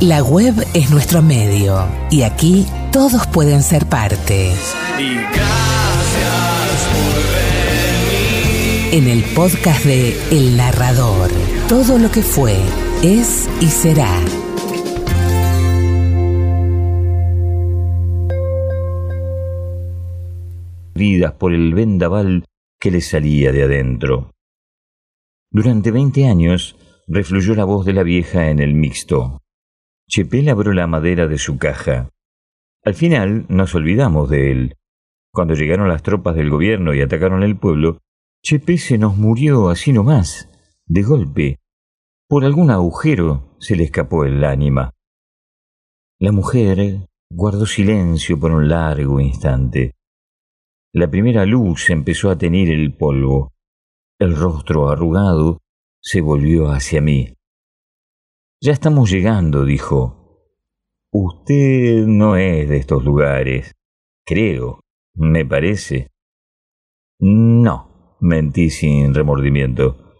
La web es nuestro medio y aquí todos pueden ser parte. Y gracias por venir. En el podcast de El Narrador, todo lo que fue, es y será. vidas por el vendaval que le salía de adentro. Durante veinte años refluyó la voz de la vieja en el mixto. Chepel abrió la madera de su caja. Al final nos olvidamos de él. Cuando llegaron las tropas del gobierno y atacaron el pueblo, Chepé se nos murió así nomás, de golpe. Por algún agujero se le escapó el ánima. La mujer guardó silencio por un largo instante. La primera luz empezó a tener el polvo. El rostro arrugado se volvió hacia mí. Ya estamos llegando, dijo. Usted no es de estos lugares. Creo, me parece. No, mentí sin remordimiento.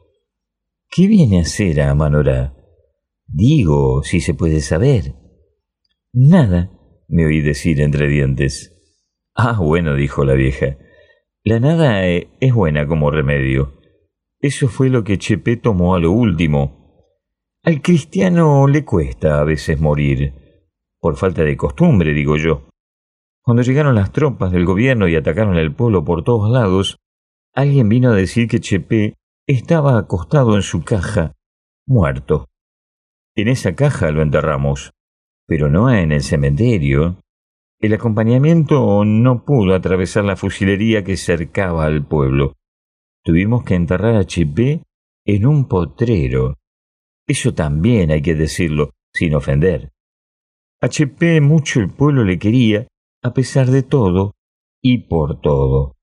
¿Qué viene a hacer a Manora? Digo, si se puede saber. Nada, me oí decir entre dientes. Ah, bueno, dijo la vieja. La nada eh, es buena como remedio. Eso fue lo que Chepe tomó a lo último. Al cristiano le cuesta a veces morir, por falta de costumbre, digo yo. Cuando llegaron las tropas del gobierno y atacaron el pueblo por todos lados, alguien vino a decir que Chepe estaba acostado en su caja, muerto. En esa caja lo enterramos, pero no en el cementerio, el acompañamiento no pudo atravesar la fusilería que cercaba al pueblo. Tuvimos que enterrar a Chipé en un potrero. Eso también hay que decirlo, sin ofender. A mucho el pueblo le quería, a pesar de todo y por todo.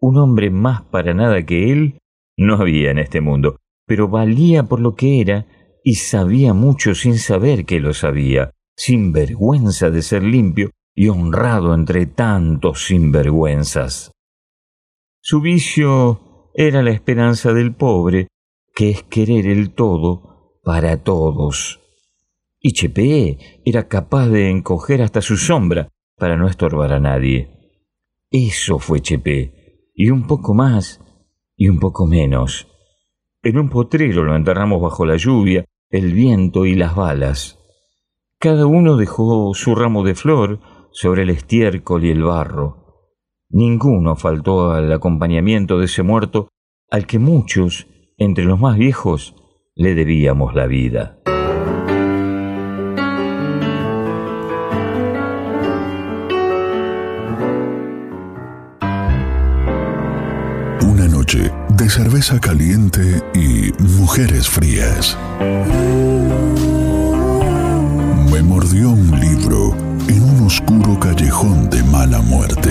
Un hombre más para nada que él no había en este mundo, pero valía por lo que era y sabía mucho sin saber que lo sabía, sin vergüenza de ser limpio y honrado entre tantos sinvergüenzas. Su vicio era la esperanza del pobre, que es querer el todo para todos. Y Chepé era capaz de encoger hasta su sombra para no estorbar a nadie. Eso fue Chepé, y un poco más y un poco menos. En un potrero lo enterramos bajo la lluvia, el viento y las balas. Cada uno dejó su ramo de flor, sobre el estiércol y el barro. Ninguno faltó al acompañamiento de ese muerto al que muchos, entre los más viejos, le debíamos la vida. Una noche de cerveza caliente y mujeres frías. Me mordió un libro en un oscuro callejón de mala muerte.